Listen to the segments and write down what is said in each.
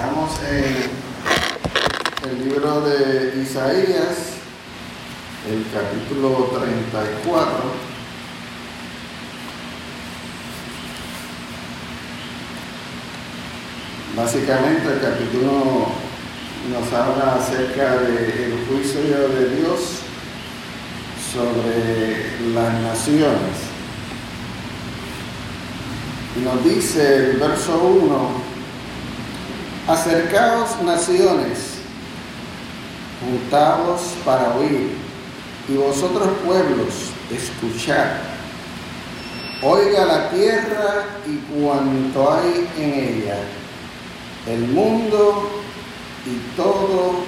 Estamos en el libro de Isaías, el capítulo 34. Básicamente el capítulo nos habla acerca del juicio de Dios sobre las naciones. Nos dice el verso 1, acercaos naciones, juntaos para oír, y vosotros pueblos, escuchad. Oiga la tierra y cuanto hay en ella, el mundo y todo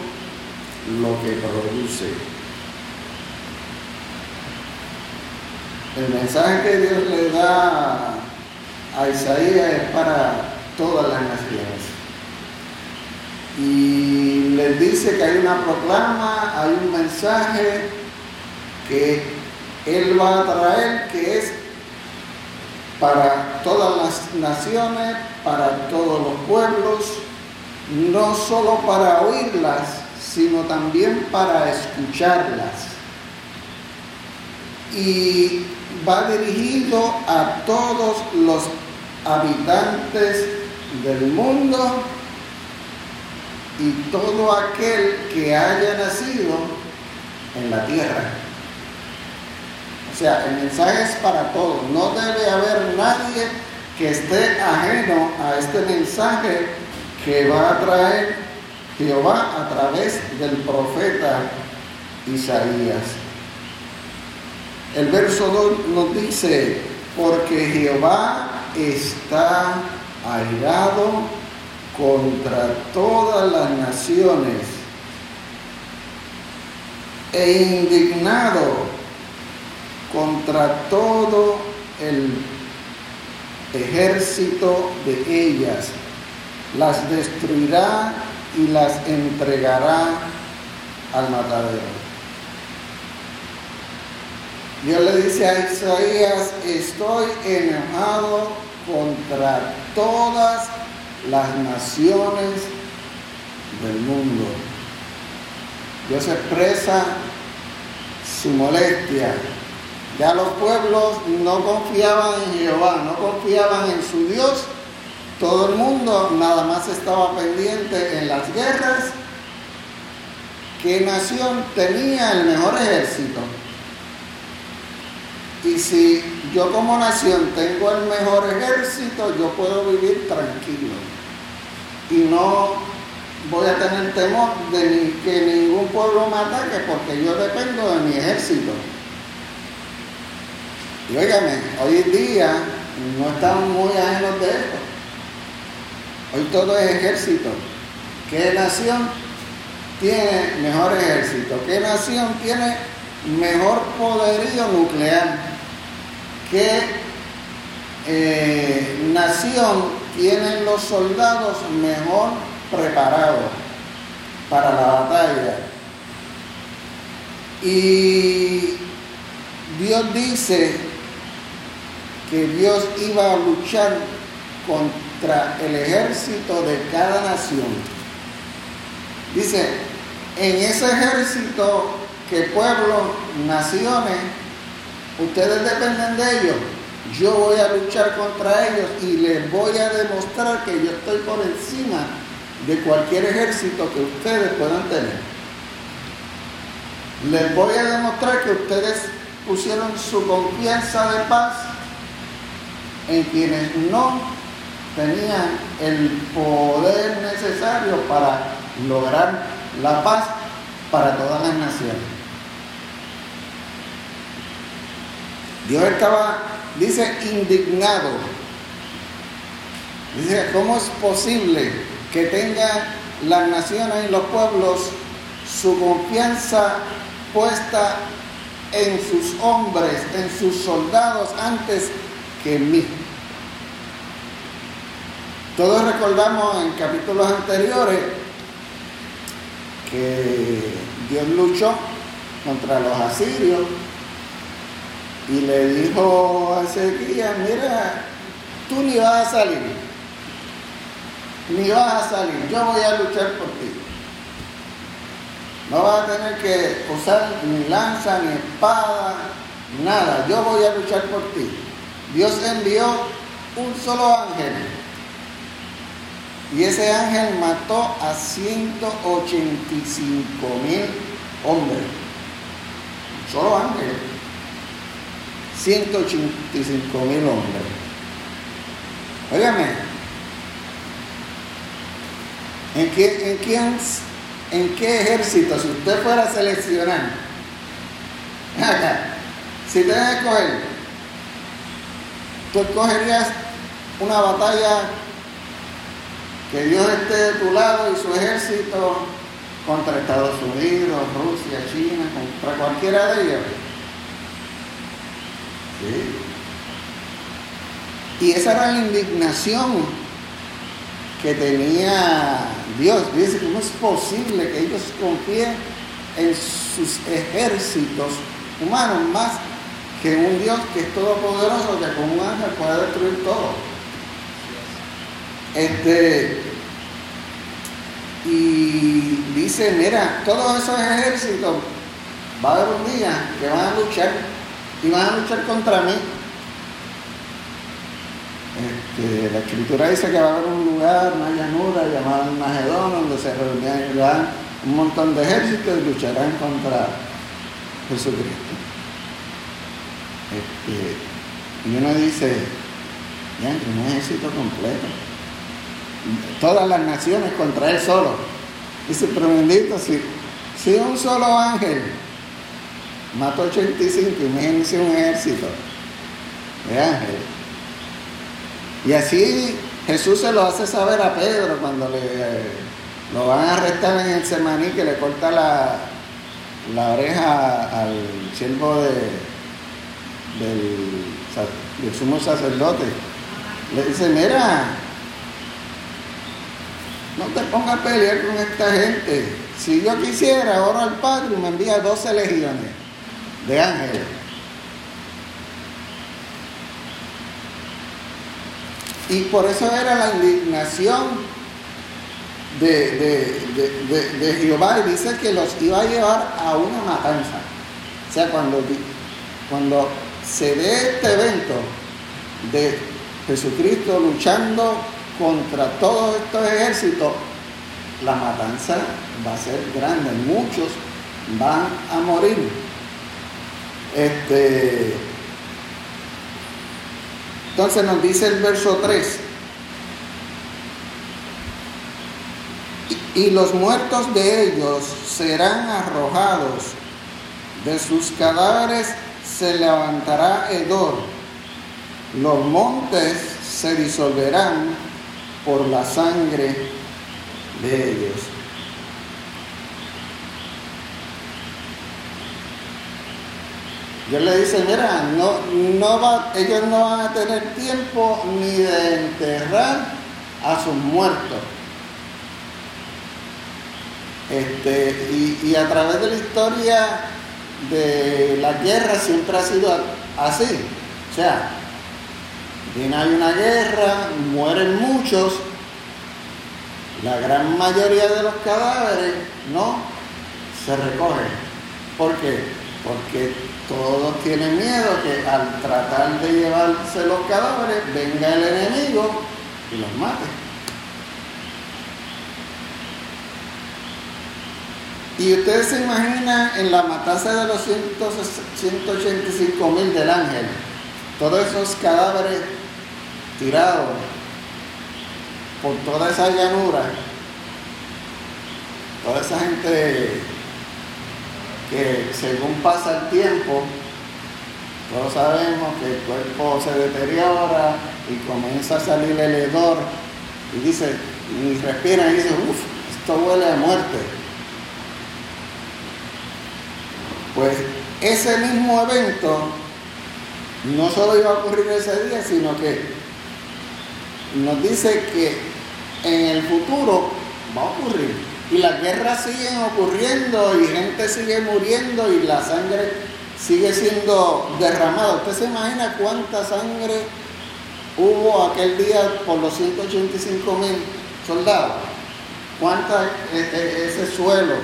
lo que produce. El mensaje que Dios le da a Isaías es para todas las naciones. Y les dice que hay una proclama, hay un mensaje que Él va a traer que es para todas las naciones, para todos los pueblos, no solo para oírlas, sino también para escucharlas. Y va dirigido a todos los habitantes del mundo y todo aquel que haya nacido en la tierra. O sea, el mensaje es para todos. No debe haber nadie que esté ajeno a este mensaje que va a traer Jehová a través del profeta Isaías. El verso 2 nos dice, porque Jehová está airado contra todas las naciones e indignado contra todo el ejército de ellas. Las destruirá y las entregará al matadero. Dios le dice a Isaías, estoy enojado contra todas las naciones del mundo. Dios expresa su molestia. Ya los pueblos no confiaban en Jehová, no confiaban en su Dios. Todo el mundo nada más estaba pendiente en las guerras. ¿Qué nación tenía el mejor ejército? Y si yo como nación tengo el mejor ejército, yo puedo vivir tranquilo. Y no voy a tener temor de que ningún pueblo me ataque porque yo dependo de mi ejército. Y óigame, hoy en día no estamos muy ajenos de esto. Hoy todo es ejército. ¿Qué nación tiene mejor ejército? ¿Qué nación tiene mejor poderío nuclear? ¿Qué eh, nación tienen los soldados mejor preparados para la batalla? Y Dios dice que Dios iba a luchar contra el ejército de cada nación. Dice, en ese ejército que pueblos, naciones, ustedes dependen de ellos, yo voy a luchar contra ellos y les voy a demostrar que yo estoy por encima de cualquier ejército que ustedes puedan tener. Les voy a demostrar que ustedes pusieron su confianza de paz en quienes no tenían el poder necesario para lograr la paz para todas las naciones. Dios estaba, dice, indignado. Dice, ¿cómo es posible que tengan las naciones y los pueblos su confianza puesta en sus hombres, en sus soldados antes que en mí? Todos recordamos en capítulos anteriores que Dios luchó contra los asirios y le dijo a Ezequiel, mira, tú ni vas a salir. ni vas a salir, yo voy a luchar por ti. No vas a tener que usar ni lanza, ni espada, nada, yo voy a luchar por ti. Dios envió un solo ángel y ese ángel mató a 185 mil hombres. Solo ángel. 185 mil hombres. Óigame, ¿en qué, en, quién, ¿en qué ejército, si usted fuera a seleccionar, si te que escoger, tú escogerías una batalla que Dios esté de tu lado y su ejército contra Estados Unidos, Rusia, China, contra cualquiera de ellos. Y esa era la indignación que tenía Dios. Dice, ¿cómo es posible que ellos confíen en sus ejércitos humanos más que un Dios que es todopoderoso, que con un ángel puede destruir todo? Este, y dice, mira, todos esos ejércitos va a haber un día que van a luchar y van a luchar contra mí. Este, la escritura dice que va a haber un lugar, una llanura llamada Magedón, donde se reunirán un montón de ejércitos y lucharán contra Jesucristo. Este, y uno dice, ya, un ejército completo todas las naciones contra él solo. Dice, pero bendito, si, si un solo ángel mató 85, imagínense un ejército de ángeles. Y así Jesús se lo hace saber a Pedro cuando le, lo van a arrestar en el semaní que le corta la, la oreja al siervo de, del, del sumo sacerdote. Le dice, mira, no te pongas a pelear con esta gente. Si yo quisiera, oro al Padre y me envía 12 legiones de ángeles. Y por eso era la indignación de, Jehová y dice que los iba a llevar a una matanza. O sea, cuando, cuando se ve este evento de Jesucristo luchando contra todos estos ejércitos, la matanza va a ser grande, muchos van a morir. Este, entonces nos dice el verso 3, y los muertos de ellos serán arrojados, de sus cadáveres se levantará hedor, los montes se disolverán por la sangre de ellos. Dios le dice, mira, no, no va, ellos no van a tener tiempo ni de enterrar a sus muertos. Este, y, a través de la historia de la guerra siempre ha sido así. O sea, Viene hay una guerra, mueren muchos, la gran mayoría de los cadáveres no se recogen. ¿Por qué? Porque todos tienen miedo que al tratar de llevarse los cadáveres venga el enemigo y los mate. Y ustedes se imaginan en la matanza de los 185 mil del ángel, todos esos cadáveres tirado por toda esa llanura, toda esa gente que según pasa el tiempo, todos sabemos que el cuerpo se deteriora y comienza a salir el hedor y dice, y respira y dice, uff, esto huele a muerte. Pues ese mismo evento no solo iba a ocurrir ese día, sino que nos dice que en el futuro va a ocurrir. Y las guerras siguen ocurriendo y gente sigue muriendo y la sangre sigue siendo derramada. ¿Usted se imagina cuánta sangre hubo aquel día por los 185 mil soldados. ¿Cuánta e, e, ese suelo?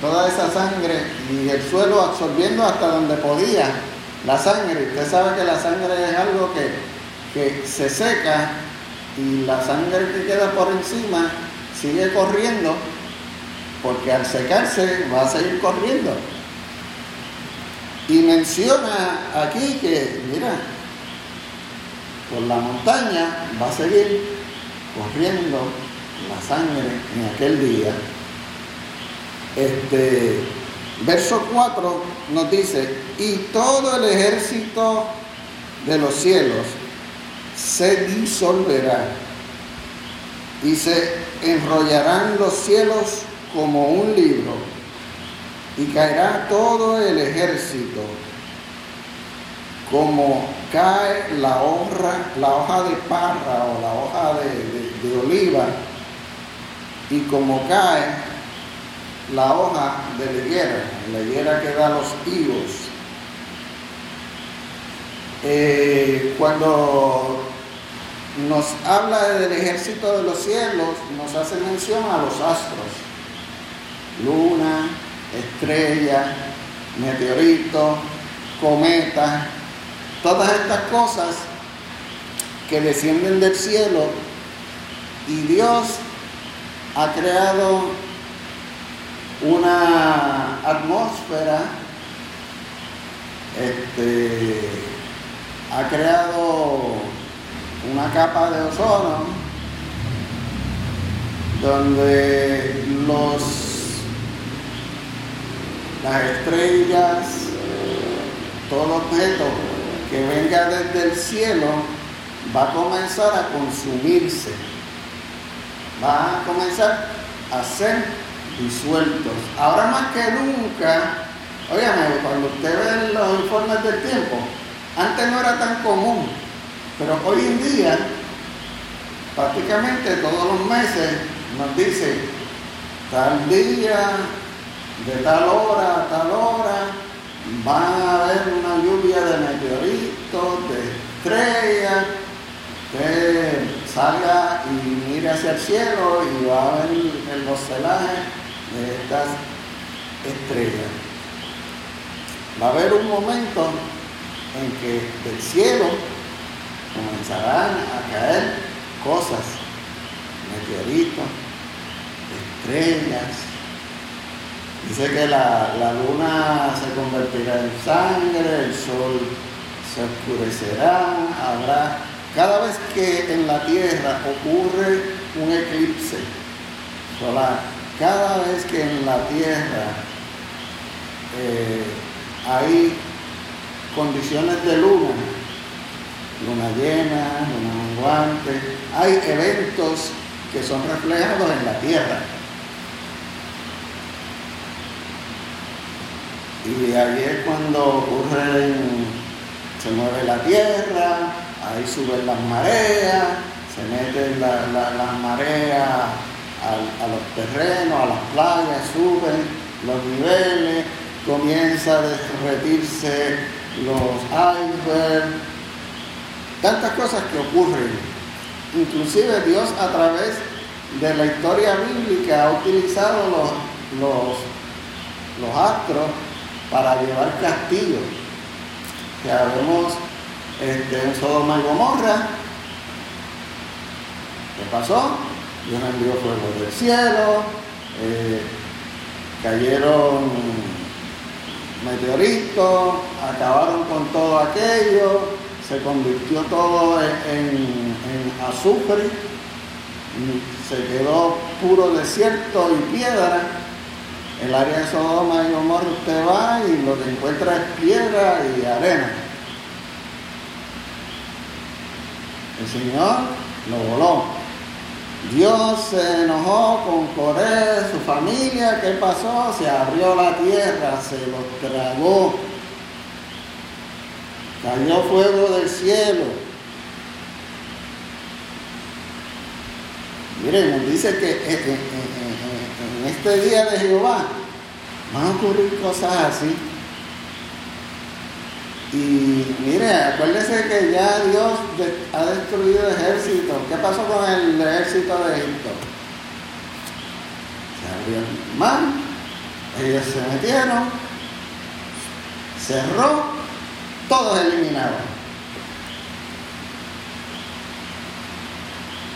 Toda esa sangre y el suelo absorbiendo hasta donde podía la sangre. Usted sabe que la sangre es algo que, que se seca y la sangre que queda por encima sigue corriendo porque al secarse va a seguir corriendo. Y menciona aquí que, mira, por la montaña va a seguir corriendo la sangre en aquel día. Este verso 4 nos dice, y todo el ejército de los cielos se disolverá y se enrollarán los cielos como un libro y caerá todo el ejército como cae la hoja, la hoja de parra o la hoja de, oliva y como cae la hoja de la higuera, la higuera que da los higos. Eh, cuando nos habla del ejército de los cielos, nos hace mención a los astros, luna, estrella, meteorito, cometa, todas estas cosas que descienden del cielo. Y Dios ha creado una atmósfera, este, ha creado una capa de ozono donde los, las estrellas, todo objeto que venga desde el cielo va a comenzar a consumirse, va a comenzar a ser disueltos. Ahora más que nunca, óigame, cuando usted ve los informes del tiempo, antes no era tan común, pero hoy en día, prácticamente todos los meses nos dice tal día, de tal hora a tal hora, va a haber una lluvia de meteoritos, de estrellas, que salga y mire hacia el cielo y va a ver los celajes de estas estrellas. Va a haber un momento en que del cielo comenzarán a caer cosas, meteoritos, estrellas. Dice que la, la luna se convertirá en sangre, el sol se oscurecerá, habrá cada vez que en la Tierra ocurre un eclipse solar, cada vez que en la Tierra eh, hay condiciones de luna, luna llena, luna menguante, hay eventos que son reflejados en la Tierra. Y ahí es cuando ocurre, se mueve la Tierra, ahí suben las mareas, se meten las mareas a, los terrenos, a las playas, suben los niveles, comienza a derretirse los icebergs, tantas cosas que ocurren. Inclusive Dios a través de la historia bíblica ha utilizado los, los, los astros para llevar castillos. Que habemos este, en Sodoma y Gomorra. ¿Qué pasó? Dios envió fuego del cielo, eh, cayeron meteoritos, acabaron con todo aquello, se convirtió todo en, en azufre, se quedó puro desierto y piedra. El área de Sodoma y Gomorra usted va y lo que encuentra es piedra y arena. El Señor lo voló. Dios se enojó con Coré, su familia, ¿qué pasó? Se abrió la tierra, se los tragó. Cayó fuego del cielo. Miren, dice que en este día de Jehová van a ocurrir cosas así. Y mire, acuérdese que ya Dios ha destruido ejércitos. ¿Qué pasó con el ejército de Egipto? Se abrió el mar, ellos se metieron, cerró, todos eliminados.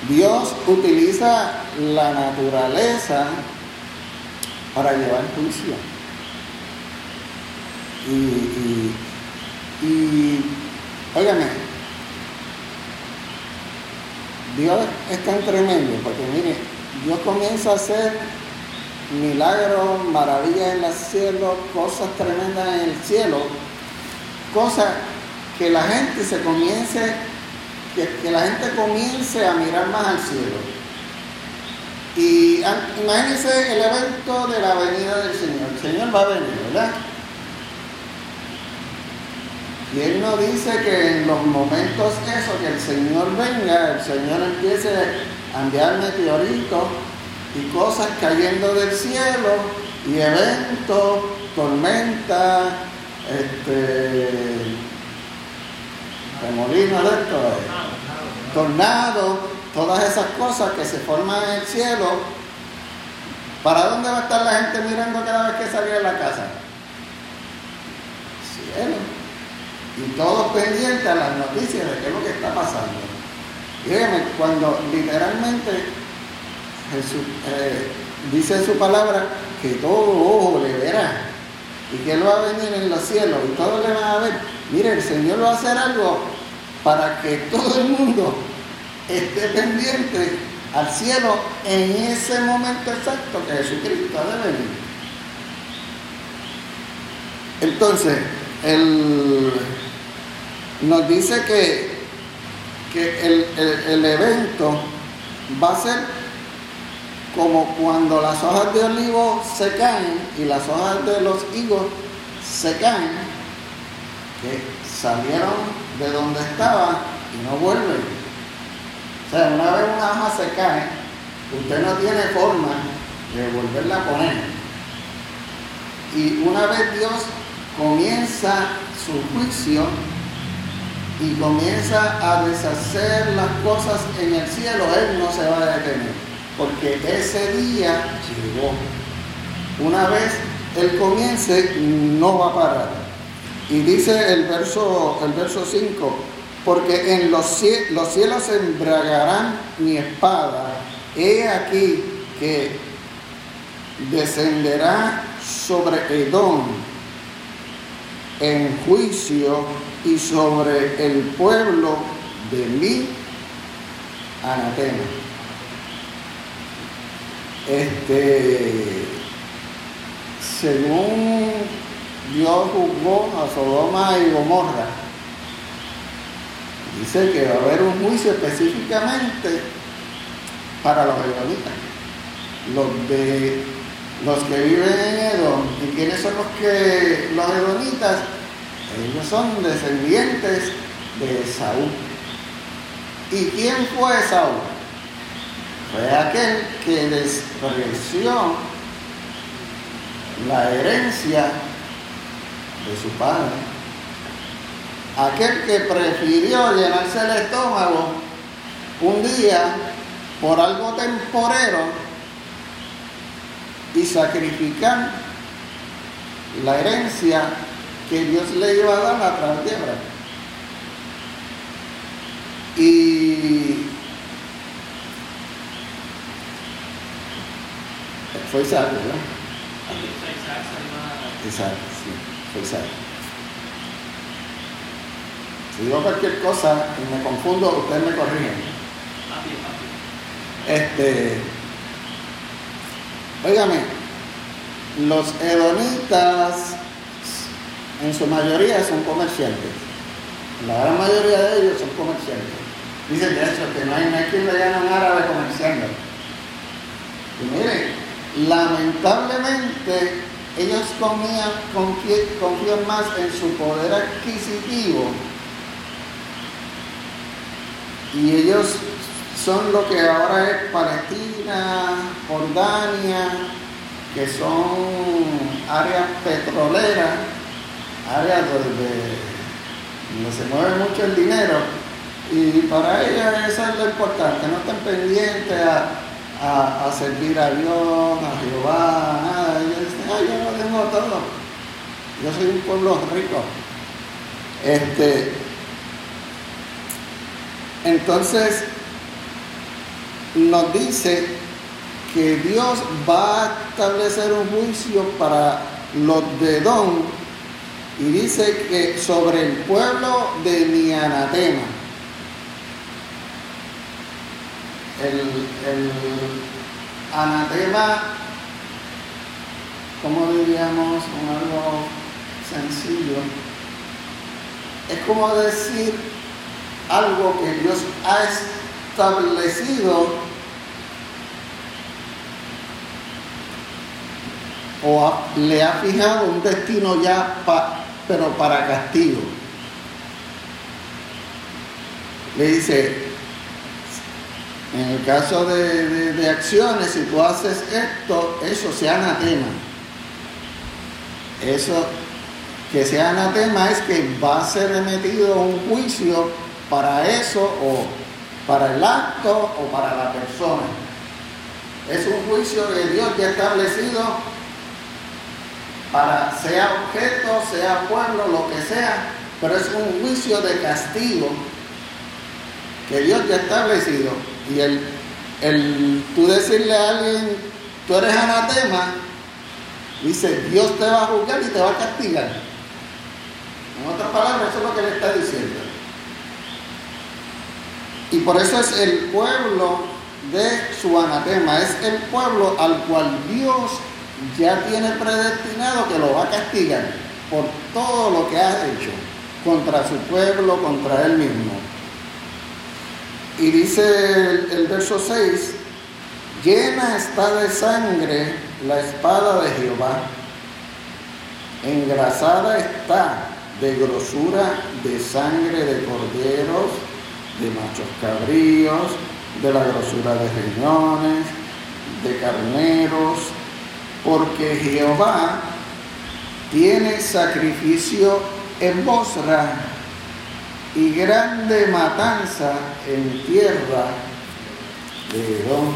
Dios utiliza la naturaleza para llevar juicio. Y, y, y Dios es tan tremendo, porque mire, Dios comienza a hacer milagros, maravillas en el cielo, cosas tremendas en el cielo, cosas que la gente se comience, que, la gente comience a mirar más al cielo. Y imagínense el evento de la venida del Señor. El Señor va a venir, ¿verdad? Y Él nos dice que en los momentos esos que el Señor venga, el Señor empiece a enviar meteoritos y cosas cayendo del cielo y eventos, tormentas, este, remolinos de esto, tornados, todas esas cosas que se forman en el cielo. ¿Para dónde va a estar la gente mirando cada vez que salga de la casa? Cielo. Y todos pendientes a las noticias de qué es lo que está pasando. Dígame, cuando literalmente Jesús eh, dice en su palabra que todo ojo le verá y que Él va a venir en los cielos y todos le van a ver. Mire, el Señor va a hacer algo para que todo el mundo esté pendiente al cielo en ese momento exacto que Jesucristo ha de venir. Entonces, él nos dice que, que el, el evento va a ser como cuando las hojas de olivo se caen y las hojas de los higos se caen, que salieron de donde estaban y no vuelven. O sea, una vez una hoja se cae, usted no tiene forma de volverla a poner. Y una vez Dios comienza su juicio y comienza a deshacer las cosas en el cielo, Él no se va a detener, porque ese día llegó. Una vez Él comience, no va a parar. Y dice el verso, el verso 5, porque en los cielos, los cielos embragarán mi espada. He aquí que descenderá sobre Edom en juicio y sobre el pueblo de mi anatema. Este, según Dios juzgó a Sodoma y Gomorra, Dice que va a haber un juicio específicamente para los edomitas. Los de los que viven en Edom. ¿Y quiénes son los que los edomitas? Ellos son descendientes de Saúl. ¿Y quién fue Saúl? Fue aquel que despreció la herencia de su padre aquel que prefirió llenarse el estómago un día por algo temporero y sacrificar la herencia que Dios le iba a dar a través de. Y fue Isaac, ¿verdad? Isaac, sí, fue Isaac. Si digo cualquier cosa y me confundo, ustedes me corrigen. Este, óigame, los hedonitas en su mayoría son comerciantes. La gran mayoría de ellos son comerciantes. Dicen de hecho que no hay, no quien le llaman árabe comerciando. Lamentablemente ellos comían, confían más en su poder adquisitivo. Y ellos son lo que ahora es Palestina, Jordania, que son áreas petroleras, áreas donde donde se mueve mucho el dinero, y para ellos eso es lo importante, no están pendientes a, servir a Dios, a Jehová, nada. Ellos dicen, yo lo tengo todo. Yo soy un pueblo rico. Este, entonces, nos dice que Dios va a establecer un juicio para los de Don y dice que sobre el pueblo de mi anatema. El, anatema, como diríamos, un algo sencillo, es como decir algo que Dios ha establecido o le ha fijado un destino ya, pero para castigo. Le dice, en el caso de, acciones, si tú haces esto, eso sea anatema. Eso que sea anatema es que va a ser emitido un juicio para eso o para el acto o para la persona. Es un juicio que Dios ya ha establecido para sea objeto, sea pueblo, lo que sea, pero es un juicio de castigo que Dios ya ha establecido. Y el, el tú decirle a alguien, tú eres anatema, dice, Dios te va a juzgar y te va a castigar. En otras palabras, eso es lo que le está diciendo. Y por eso es el pueblo de su anatema, es el pueblo al cual Dios ya tiene predestinado que lo va a castigar por todo lo que ha hecho contra su pueblo, contra él mismo. Y dice el, verso 6, llena está de sangre la espada de Jehová, engrasada está de grosura de sangre de corderos, de machos cabríos, de la grosura de riñones, de carneros, porque Jehová tiene sacrificio en Bosra y grande matanza en tierra de Edom.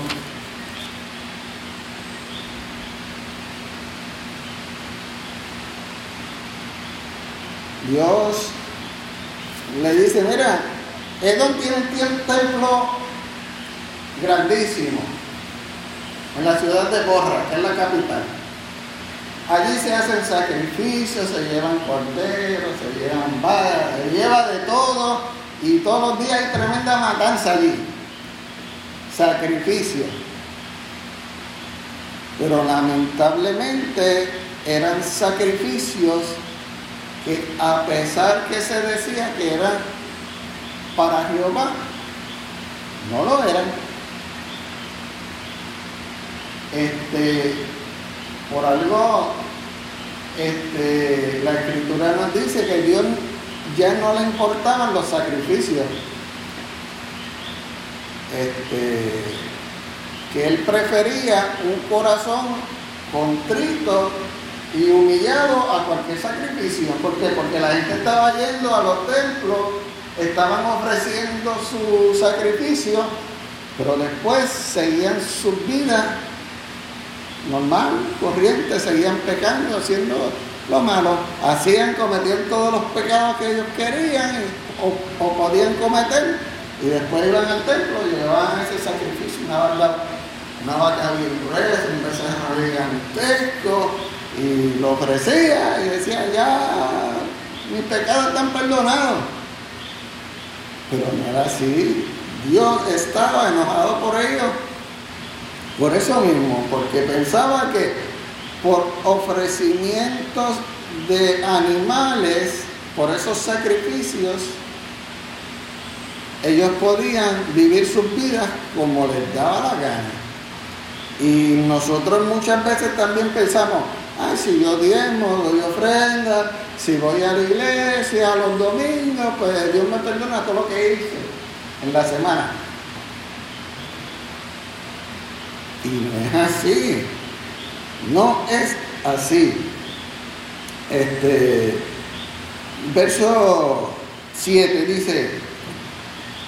Dios le dice, mira, Edom tiene un templo grandísimo en la ciudad de Borra, que es la capital. Allí se hacen sacrificios, se llevan corderos, se llevan vacas, se lleva de todo y todos los días hay tremenda matanza allí. Sacrificio. Pero lamentablemente eran sacrificios que a pesar que se decía que eran para Jehová, no lo eran este, por algo, este, la escritura nos dice que Dios ya no le importaban los sacrificios. Este, que él prefería un corazón contrito y humillado a cualquier sacrificio. ¿Por qué? Porque la gente estaba yendo a los templos, estaban ofreciendo su sacrificio, pero después seguían sus vidas normal, corriente, seguían pecando, haciendo lo malo, hacían, cometían todos los pecados que ellos querían o, podían cometer, y después iban al templo y llevaban ese sacrificio, una vaca, una vaca bien gruesa, un becerro gigantesco, y lo ofrecía y decía, ya, mis pecados están perdonados. Pero no era así. Dios estaba enojado por ellos por eso mismo, porque pensaba que por ofrecimientos de animales, por esos sacrificios, ellos podían vivir sus vidas como les daba la gana. Y nosotros muchas veces también pensamos, ay, si yo diezmo, doy ofrenda, si voy a la iglesia los domingos, pues Dios me perdona todo lo que hice en la semana. Y no es así. No es así. Este verso 7 dice,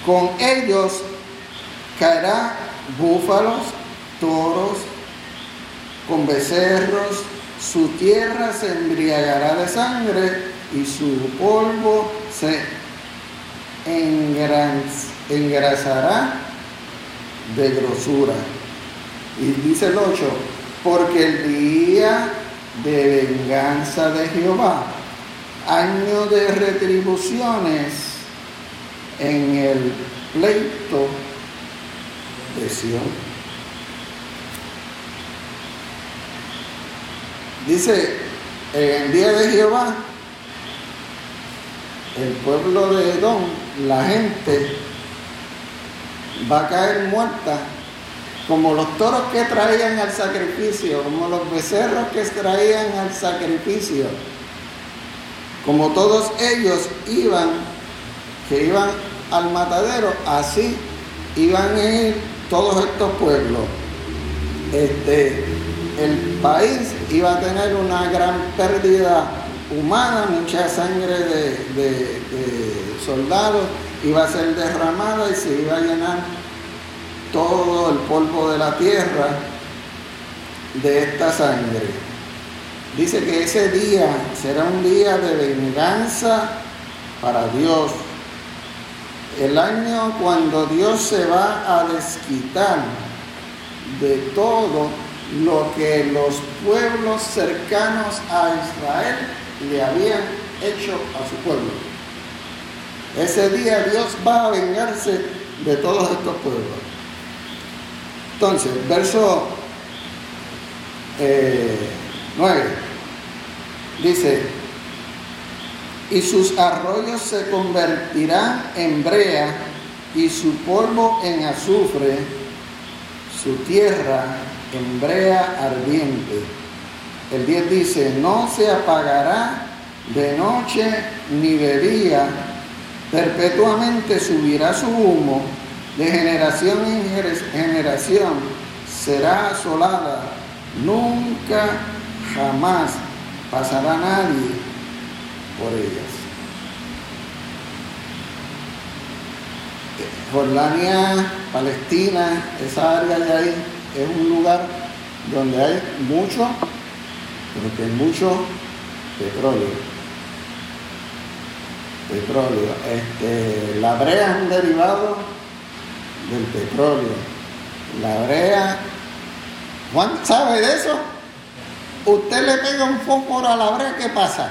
con ellos caerá búfalos, toros, con becerros, su tierra se embriagará de sangre y su polvo se engrasará de grosura. Y dice el 8, porque el día de venganza de Jehová, año de retribuciones en el pleito de Sion. Dice, en el día de Jehová, el pueblo de Edom, la gente, va a caer muerta como los toros que traían al sacrificio, como los becerros que traían al sacrificio, como todos ellos iban, que iban al matadero, así iban a ir todos estos pueblos. Este, el país iba a tener una gran pérdida humana, mucha sangre de, soldados iba a ser derramada y se iba a llenar todo el polvo de la tierra de esta sangre. Dice que ese día será un día de venganza para Dios. El año cuando Dios se va a desquitar de todo lo que los pueblos cercanos a Israel le habían hecho a su pueblo. Ese día Dios va a vengarse de todos estos pueblos. Entonces, verso 9 eh, dice, y sus arroyos se convertirán en brea y su polvo en azufre, su tierra en brea ardiente. El 10 dice, no se apagará de noche ni de día, perpetuamente subirá su humo de generación en generación será asolada, nunca jamás pasará nadie por ellas. Jordania, Palestina, esa área de ahí es un lugar donde hay mucho, porque hay mucho petróleo petróleo. Este, la brea es un derivado del petróleo. La brea, Juan sabe de eso. Usted le pega un fósforo a la brea, ¿qué pasa?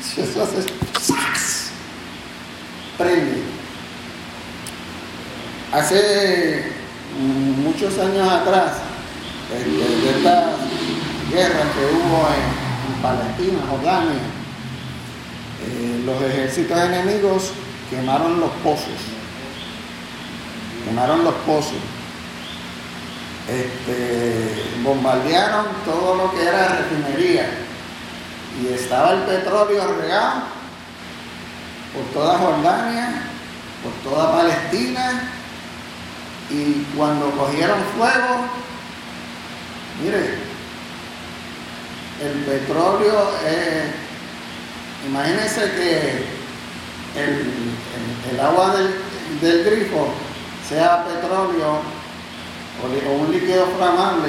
Eso hace prende. Hace muchos años atrás, de, esta guerra que hubo en, Palestina, Jordania, eh, los ejércitos enemigos quemaron los pozos quemaron los pozos, este, bombardearon todo lo que era refinería. Y estaba el petróleo regado por toda Jordania, por toda Palestina. Y cuando cogieron fuego, mire, el petróleo, eh, imagínense que el, agua del, del grifo sea petróleo o, un líquido flamable,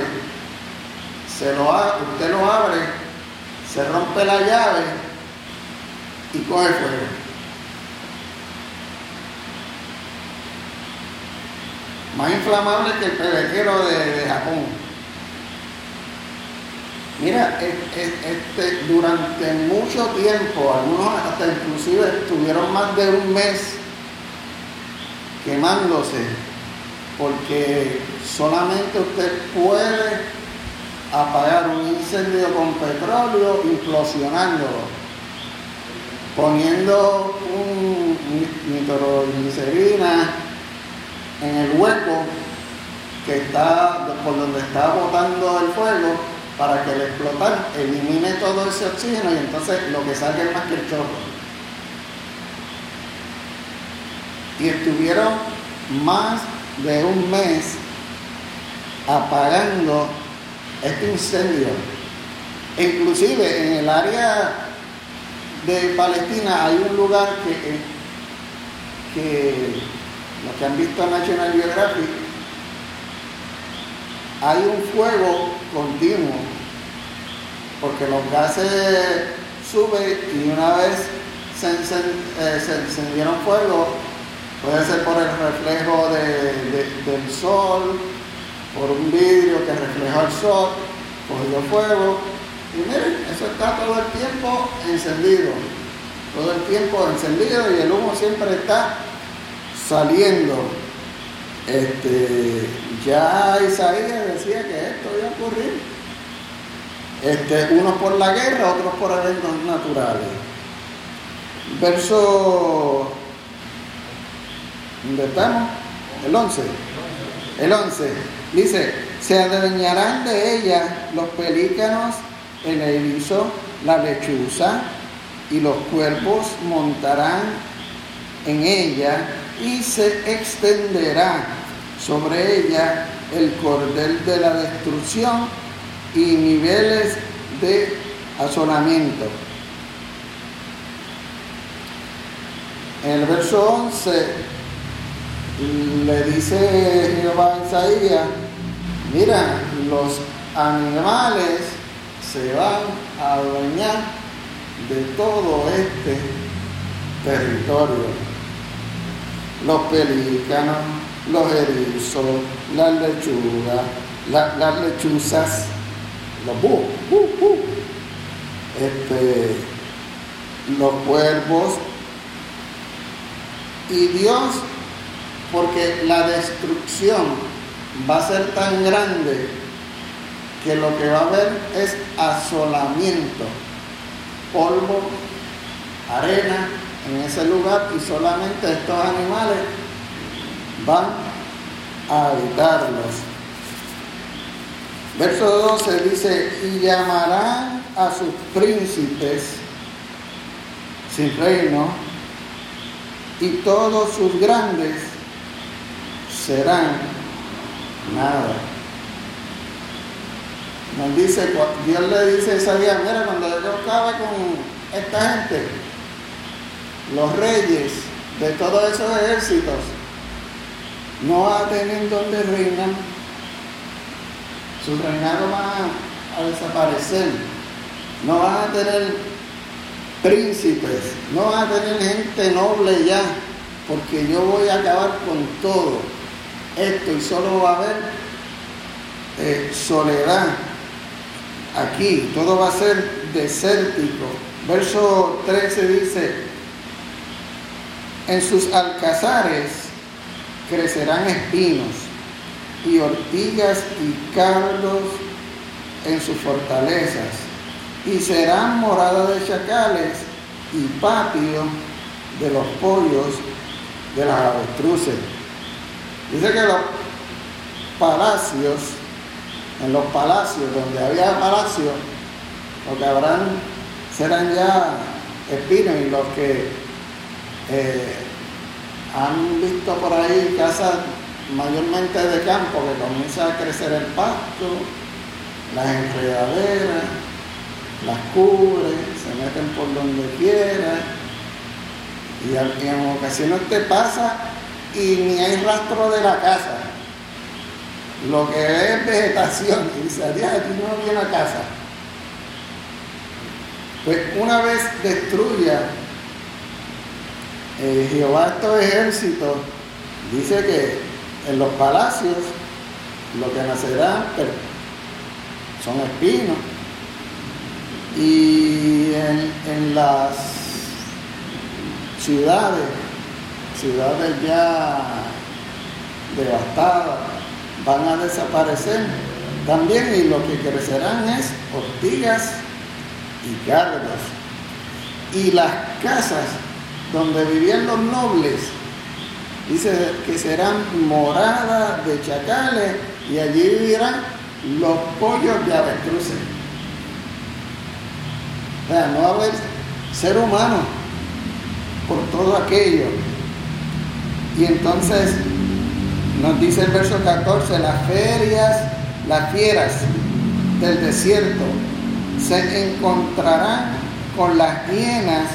se lo, usted lo abre, se rompe la llave y coge fuego. Más inflamable que el pebetero de, Japón. Mira, este, durante mucho tiempo, algunos hasta inclusive estuvieron más de un mes quemándose, porque solamente usted puede apagar un incendio con petróleo implosionándolo, poniendo un nitroglicerina en el hueco que está por donde está botando el fuego para que el explotar elimine todo ese oxígeno y entonces lo que salga es más que el chorro. Y estuvieron más de un mes apagando este incendio. Inclusive en el área de Palestina hay un lugar que, que los que han visto National Geographic, hay un fuego continuo, porque los gases suben y una vez se, eh, encendieron fuego, puede ser por el reflejo del sol, por un vidrio que refleja el sol, cogió fuego, y miren, eso está todo el tiempo encendido, todo el tiempo encendido y el humo siempre está saliendo. Este, ya Isaías decía que esto iba a ocurrir. Este, unos por la guerra, otros por eventos naturales. Verso. ¿Dónde estamos? El 11. El 11. Dice: Se adueñarán de ella los pelícanos, el erizo, la lechuza, y los cuerpos montarán en ella y se extenderá sobre ella el cordel de la destrucción y niveles de asolamiento. En el verso 11 le dice Jehová a Isaías, mira, los animales se van a adueñar de todo este territorio los pelícanos, los erizos, las lechugas, las lechuzas, los búhos, este, los cuervos. Y Dios, porque la destrucción va a ser tan grande que lo que va a haber es asolamiento, polvo, arena, en ese lugar y solamente estos animales van a habitarlos. Verso 12 dice, y llamarán a sus príncipes sin reino, y todos sus grandes serán nada. Dios le dice a Isaías, mira, cuando yo acabe con esta gente, los reyes de todos esos ejércitos no van a tener donde reinar. Su reinado va a desaparecer. No van a tener príncipes, no van a tener gente noble ya, porque yo voy a acabar con todo esto y solo va a haber eh, soledad aquí, todo va a ser desértico. Verso 13 dice, en sus alcazares crecerán espinos y ortigas y cardos en sus fortalezas, y serán morada de chacales y patio de los pollos de las avestruces. Dice que los palacios, en los palacios, donde había palacios, lo que habrán serán ya espinos y los que eh, han visto por ahí casas mayormente de campo que comienza a crecer el pasto, las enredaderas, las cubre, se meten por donde quiera. Y, en ocasiones te pasa y ni hay rastro de la casa. Lo que es vegetación y dice, aquí no viene a casa. Pues una vez destruya eh, Jehová estos ejércitos dice que en los palacios lo que nacerá son espinos y en, las ciudades, ciudades ya devastadas, van a desaparecer también y lo que crecerán es ortigas y cargas y las casas donde vivían los nobles, dice que serán moradas de chacales y allí vivirán los pollos de avestruces. O sea, no va a haber ser humano por todo aquello. Y entonces nos dice el verso 14, las ferias, las fieras del desierto se encontrarán con las hienas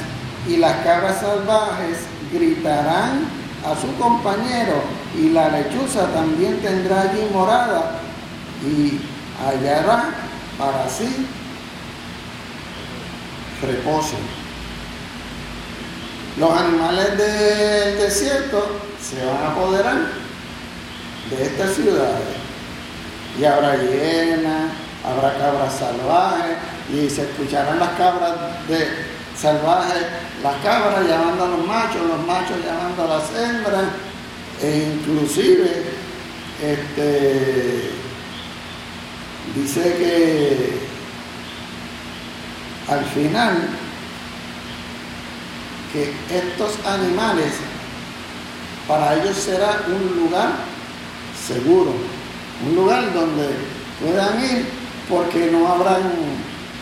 y las cabras salvajes gritarán a su compañero y la lechuza también tendrá allí morada y hallará para sí reposo. Los animales del desierto se van a apoderar de estas ciudades. Y habrá hienas, habrá cabras salvajes y se escucharán las cabras de salvajes, las cabras llamando a los machos, los machos llamando a las hembras, e inclusive este, dice que al final que estos animales para ellos será un lugar seguro, un lugar donde puedan ir porque no habrán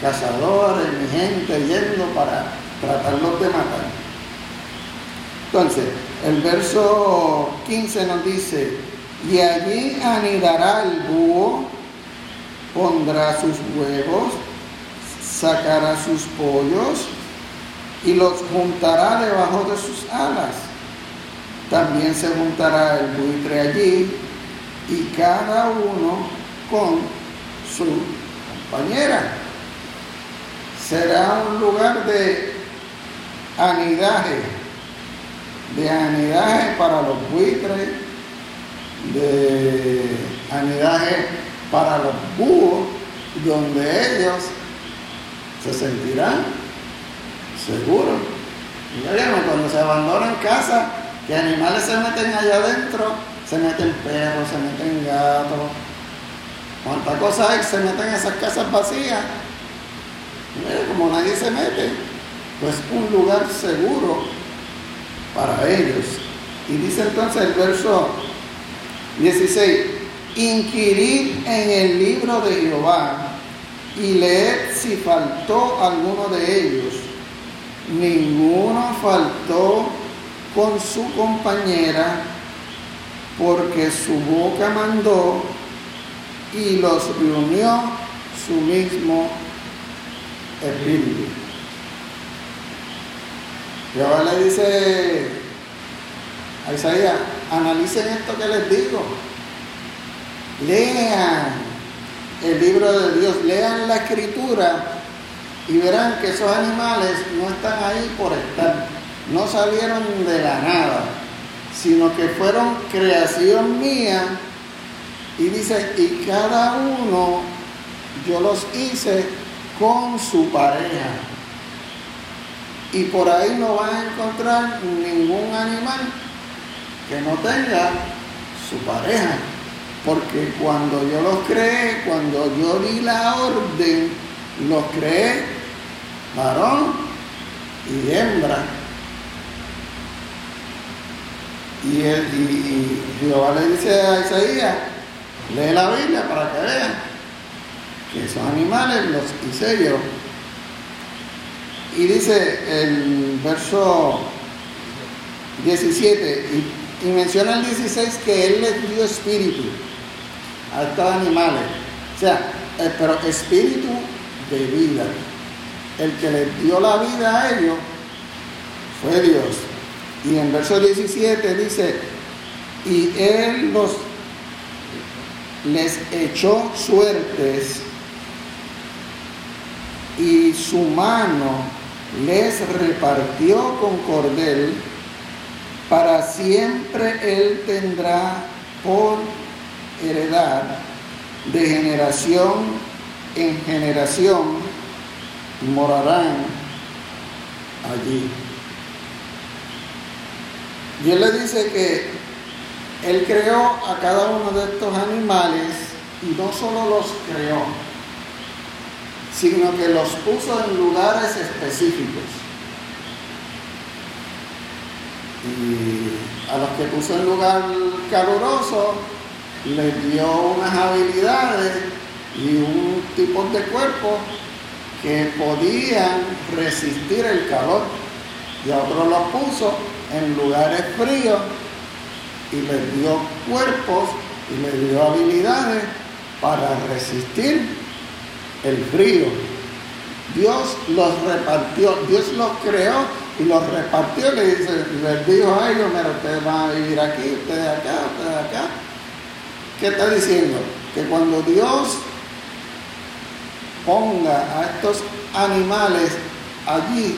cazadores ni gente yendo para tratarlos de matar. Entonces, el verso 15 nos dice, y allí anidará el búho, pondrá sus huevos, sacará sus pollos y los juntará debajo de sus alas. También se juntará el buitre allí y cada uno con su compañera. Será un lugar de anidaje, de anidaje para los buitres, de anidaje para los búhos, donde ellos se sentirán seguros. Y cuando se abandonan casa, que animales se meten allá adentro, se meten perros, se meten gatos, cuántas cosas hay, se meten en esas casas vacías. como nadie se mete, pues un lugar seguro para ellos. Y dice entonces el verso 16, inquirir en el libro de Jehová y leed si faltó alguno de ellos. Ninguno faltó con su compañera porque su boca mandó y los reunió su mismo espíritu. Jehová le dice a Isaías, analicen esto que les digo, lean el libro de Dios, lean la escritura y verán que esos animales no están ahí por estar, no salieron de la nada, sino que fueron creación mía. Y dice, y cada uno yo los hice con su pareja. Y por ahí no van a encontrar ningún animal que no tenga su pareja. Porque cuando yo los creé, cuando yo di la orden, los creé varón y hembra. Y, Jehová le dice a Isaías, lee la Biblia para que vean que esos animales los hice yo. Y dice el verso 17, y, y menciona el 16 que Él les dio espíritu a estos animales. O sea, eh, pero espíritu de vida. El que les dio la vida a ellos fue Dios. Y en verso 17 dice, y Él los les echó suertes y su mano les repartió con cordel, para siempre Él tendrá por heredad de generación en generación morarán allí. Él le dice que él creó a cada uno de estos animales y no solo los creó, sino que los puso en lugares específicos. Y a los que puso en lugar caluroso, les dio unas habilidades y un tipo de cuerpo que podían resistir el calor. Y a otros los puso en lugares fríos y les dio cuerpos y les dio habilidades para resistir el frío. Dios los repartió, Dios los creó y los repartió. Le dice, les dijo a ellos, mira, ustedes van a vivir aquí, ustedes acá, ustedes acá. ¿Qué está diciendo? Que cuando Dios ponga a estos animales allí,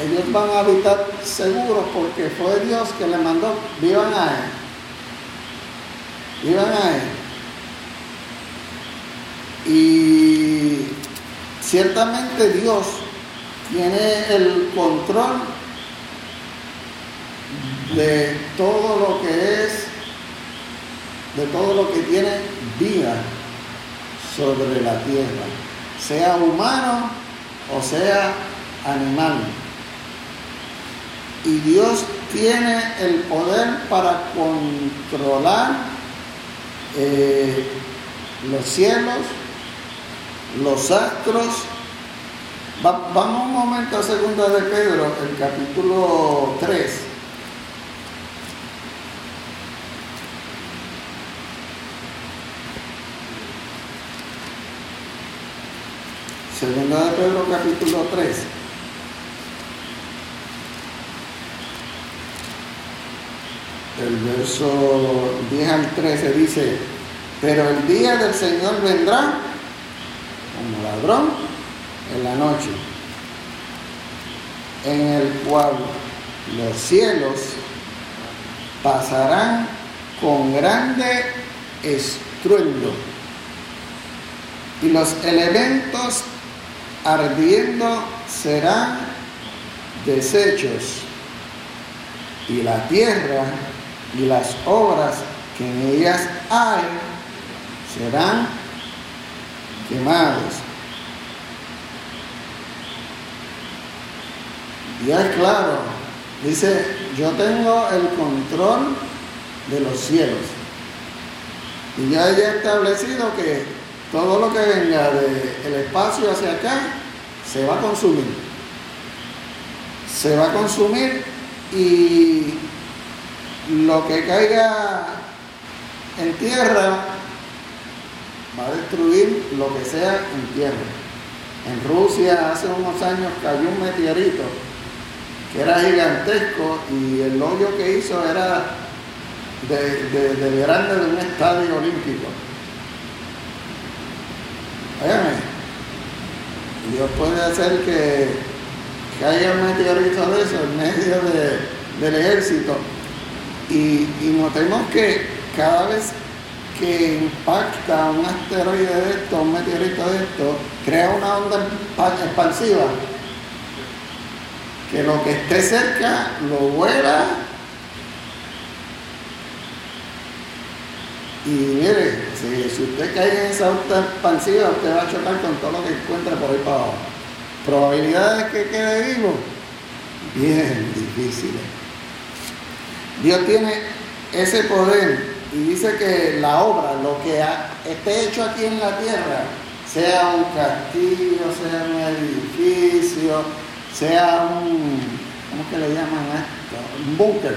ellos van a habitar seguros porque fue Dios que les mandó, vivan a Él. Vivan a Él. Y ciertamente Dios tiene el control de todo lo que es, de todo lo que tiene vida sobre la tierra, sea humano o sea animal. Y Dios tiene el poder para controlar eh, los cielos, los astros. vamos un momento a segunda de Pedro, el capítulo 3. Segunda de Pedro capítulo 3. El verso 10 al 13 dice, pero el día del Señor vendrá como ladrón en la noche, en el cual los cielos pasarán con grande estruendo y los elementos ardiendo serán desechos y la tierra y las obras que en ellas hay serán quemados. Y es claro, dice, yo tengo el control de los cielos. Y ya he establecido que todo lo que venga del espacio hacia acá se va a consumir. Se va a consumir y lo que caiga en tierra va a destruir lo que sea en tierra. En Rusia hace unos años cayó un meteorito que era gigantesco y el hoyo que hizo era de, de, grande de un estadio olímpico. Dios puede hacer que caiga un meteorito de eso en medio del ejército. Y, y notemos que cada vez que impacta un asteroide de esto, un meteorito de esto, crea una onda expansiva que lo que esté cerca lo vuela y mire, si, usted cae en esa onda expansiva, usted va a chocar con todo lo que encuentra por ahí para abajo. Probabilidades que quede vivo, bien difíciles. Dios tiene ese poder y dice que la obra, lo que esté hecho aquí en la tierra, sea un castillo, sea un edificio, sea un, ¿cómo que le llaman esto? Un búnker.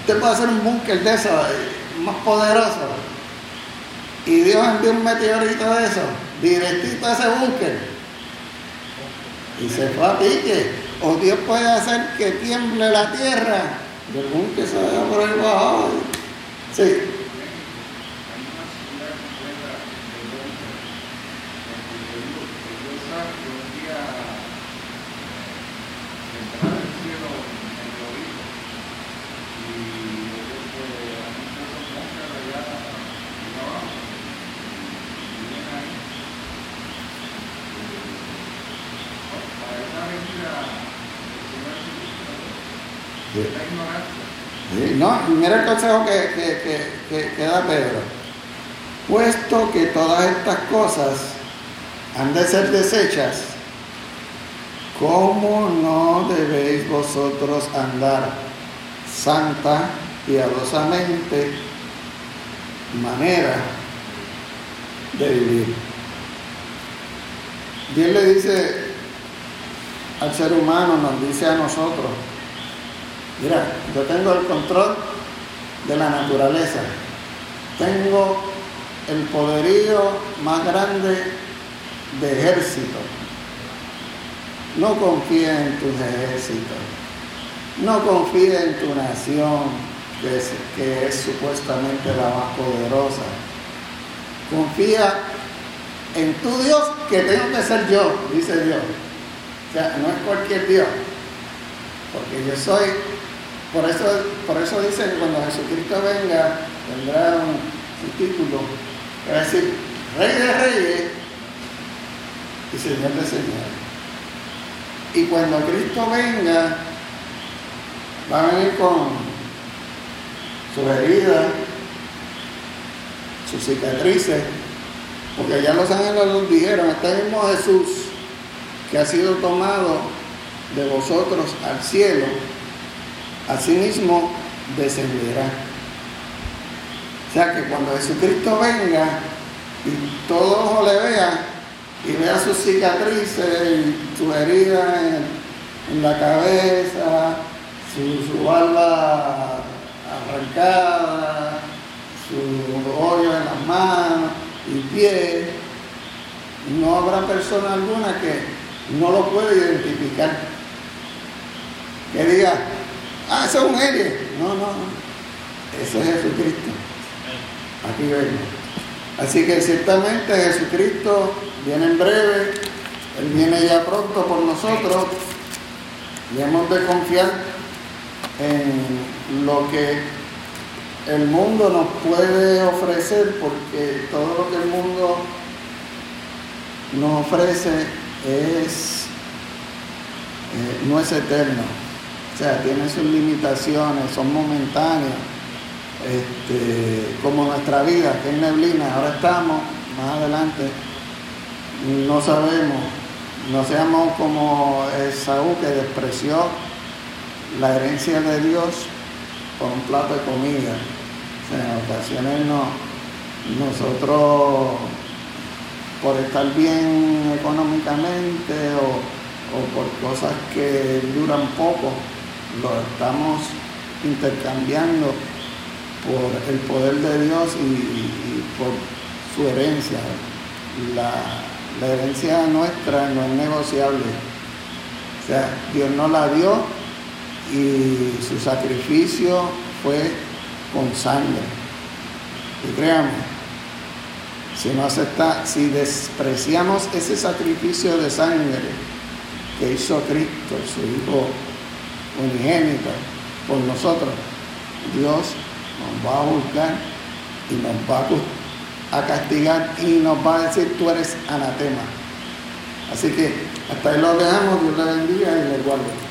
Usted puede hacer un búnker de eso, eh, más poderoso. Y Dios envió un meteorito de eso, directito a ese búnker. Y se fue a pique. O Dios puede hacer que tiemble la tierra del búnker se vaya por ahí abajo. Sí. No, mira el consejo que, da Pedro. Puesto que todas estas cosas han de ser desechas, ¿cómo no debéis vosotros andar santa, piadosamente, manera de vivir? Dios le dice al ser humano, nos dice a nosotros, Mira, yo tengo el control de la naturaleza. Tengo el poderío más grande de ejército. No confía en tus ejércitos. No confía en tu nación, que es, que es supuestamente la más poderosa. Confía en tu Dios, que tengo que ser yo, dice Dios. O sea, no es cualquier Dios. Porque yo soy, por eso, por eso que cuando Jesucristo venga, tendrá un, título, es decir, Rey de Reyes y Señor de Señores. Y cuando Cristo venga, va a venir con sus heridas, sus cicatrices, porque ya los ángeles nos dijeron, este mismo Jesús que ha sido tomado de vosotros al cielo, asimismo descenderá. O sea que cuando Jesucristo venga y todo ojo le vea y vea sus cicatrices y su herida en, la cabeza, su, su barba arrancada, su hoyo en las manos y pies, no habrá persona alguna que no lo pueda identificar. Que diga, ah, ese es un alien. No, no, no. Eso es Jesucristo. Aquí vengo. Así que ciertamente Jesucristo viene en breve, Él viene ya pronto por nosotros y hemos de confiar en lo que el mundo nos puede ofrecer porque todo lo que el mundo nos ofrece es eh, no es eterno o sea tiene sus limitaciones son momentáneas. Este, como nuestra vida que es neblina ahora estamos más adelante no sabemos. No seamos como Esaú que despreció la herencia de Dios por un plato de comida. En ocasiones no, nosotros por estar bien económicamente o, por cosas que duran poco, lo estamos intercambiando por el poder de Dios y, por su herencia. La, herencia nuestra no es negociable. O sea, Dios nos la dio y su sacrificio fue con sangre. Y créanme, si no acepta, si despreciamos ese sacrificio de sangre que hizo Cristo, su Hijo unigénito por nosotros, Dios nos va a juzgar y nos va a castigar y nos va a decir, tú eres anatema. Así que hasta ahí lo dejamos, Dios le bendiga y le guarde.